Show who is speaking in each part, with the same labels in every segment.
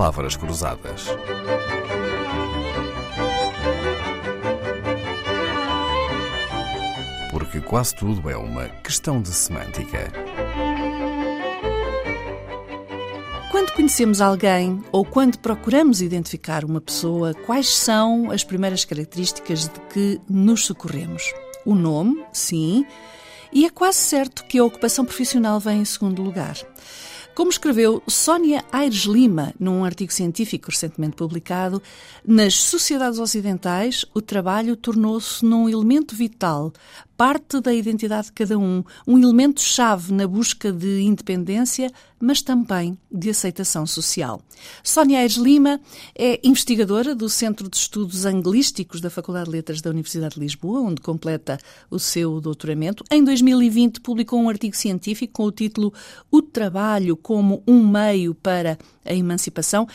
Speaker 1: Palavras Cruzadas. Porque quase tudo é uma questão de semântica.
Speaker 2: Quando conhecemos alguém ou quando procuramos identificar uma pessoa, quais são as primeiras características de que nos socorremos? O nome, sim, e é quase certo que a ocupação profissional vem em segundo lugar. Como escreveu Sónia Aires Lima num artigo científico recentemente publicado, nas sociedades ocidentais o trabalho tornou-se num elemento vital parte da identidade de cada um, um elemento-chave na busca de independência, mas também de aceitação social. Sónia Aires Lima é investigadora do Centro de Estudos Anglísticos da Faculdade de Letras da Universidade de Lisboa, onde completa o seu doutoramento. Em 2020 publicou um artigo científico com o título O Trabalho como um Meio para a Emancipação.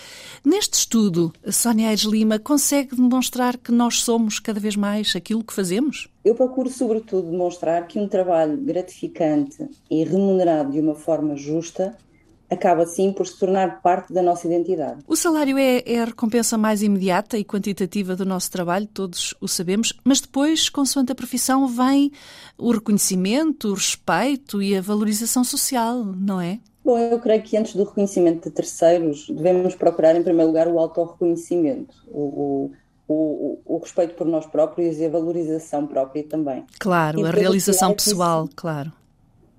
Speaker 2: Neste estudo, Sónia Aires Lima consegue demonstrar que nós somos cada vez mais aquilo que fazemos?
Speaker 3: Eu procuro, sobretudo, demonstrar que um trabalho gratificante e remunerado de uma forma justa acaba, sim, por se tornar parte da nossa identidade.
Speaker 2: O salário é, é, a recompensa mais imediata e quantitativa do nosso trabalho, todos o sabemos, mas depois, consoante a profissão, vem o reconhecimento, o respeito e a valorização social, não é?
Speaker 3: Bom, eu creio que antes do reconhecimento de terceiros, devemos procurar, em primeiro lugar, o autorreconhecimento, o, o o, o, respeito por nós próprios e a valorização própria também.
Speaker 2: Claro, a realização pessoal, isso, claro.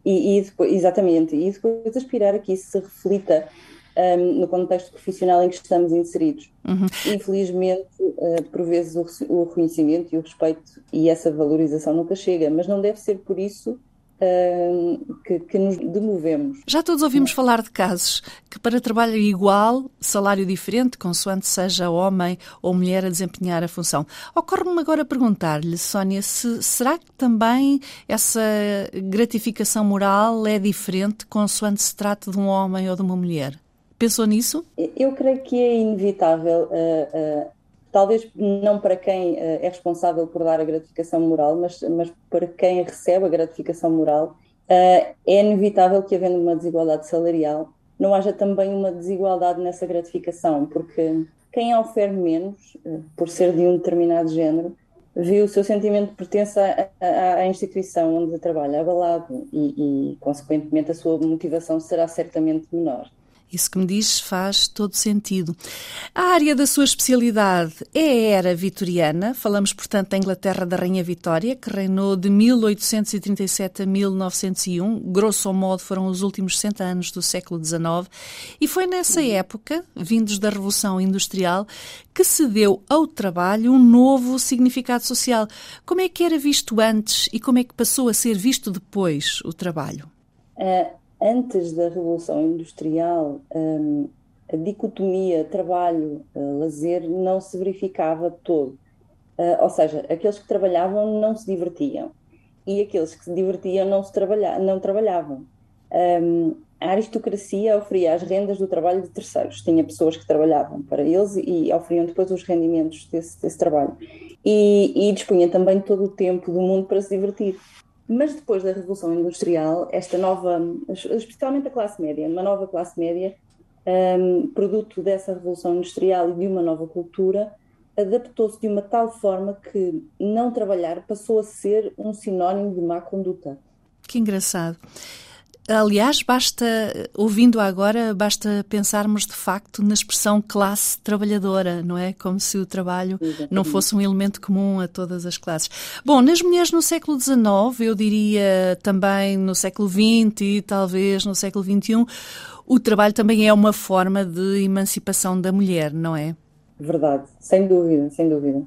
Speaker 3: E, e, depois, exatamente, e depois aspirar a que isso se reflita um, no contexto profissional em que estamos inseridos. Uhum. Infelizmente, uh, por vezes o, o reconhecimento e o respeito e essa valorização nunca chega, mas não deve ser por isso que, que, nos demovemos.
Speaker 2: Já todos ouvimos falar de casos que, para trabalho igual, salário diferente, consoante seja homem ou mulher a desempenhar a função. Ocorre-me agora perguntar-lhe, Sónia, se, será que também essa gratificação moral é diferente consoante se trata de um homem ou de uma mulher? Pensou nisso?
Speaker 3: Eu creio que é inevitável uh, uh, talvez não para quem uh, é responsável por dar a gratificação moral, mas, mas para quem recebe a gratificação moral, uh, é inevitável que, havendo uma desigualdade salarial, não haja também uma desigualdade nessa gratificação, porque quem oferece menos, uh, por ser de um determinado género, vê o seu sentimento de pertença à, à instituição onde trabalha abalado e, e, consequentemente, a sua motivação será certamente menor.
Speaker 2: Isso que me diz faz todo sentido. A área da sua especialidade é a era vitoriana. Falamos, portanto, da Inglaterra da Rainha Vitória, que reinou de 1837 a 1901. Grosso modo, foram os últimos 60 anos do século XIX. E foi nessa época, vindos da Revolução Industrial, que se deu ao trabalho um novo significado social. Como é que era visto antes e como é que passou a ser visto depois o trabalho?
Speaker 3: Uh antes da Revolução Industrial, um, a dicotomia trabalho-lazer não se verificava todo. Uh, ou seja, aqueles que trabalhavam não se divertiam e aqueles que se divertiam não, se trabalha não trabalhavam. Um, a aristocracia oferia as rendas do trabalho de terceiros. Tinha pessoas que trabalhavam para eles e oferiam depois os rendimentos desse, desse trabalho. E, e dispunha também todo o tempo do mundo para se divertir. Mas depois da Revolução Industrial, esta nova, especialmente a classe média, uma nova classe média, um, produto dessa Revolução Industrial e de uma nova cultura, adaptou-se de uma tal forma que não trabalhar passou a ser um sinónimo de má conduta.
Speaker 2: Que engraçado. Aliás, basta, ouvindo agora, basta pensarmos de facto na expressão classe trabalhadora, não é? Como se o trabalho Exatamente. não fosse um elemento comum a todas as classes. Bom, nas mulheres no século XIX, eu diria também no século XX e talvez no século XXI, o trabalho também é uma forma de emancipação da mulher, não é?
Speaker 3: Verdade, sem dúvida, sem dúvida.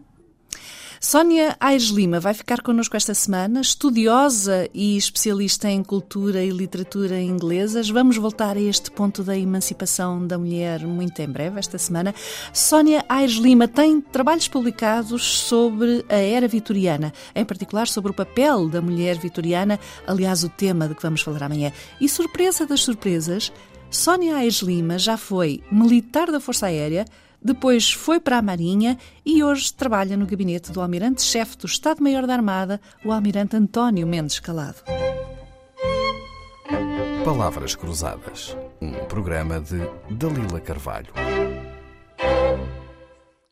Speaker 2: Sónia Aires Lima vai ficar connosco esta semana, estudiosa e especialista em cultura e literatura inglesas. Vamos voltar a este ponto da emancipação da mulher muito em breve, esta semana. Sónia Aires Lima tem trabalhos publicados sobre a era vitoriana, em particular sobre o papel da mulher vitoriana, aliás, o tema de que vamos falar amanhã. E surpresa das surpresas, Sónia Aires Lima já foi militar da Força Aérea depois foi para a Marinha e hoje trabalha no gabinete do Almirante-Chefe do Estado-Maior da Armada, o Almirante António Mendes Calado.
Speaker 1: Palavras Cruzadas, um programa de Dalila Carvalho.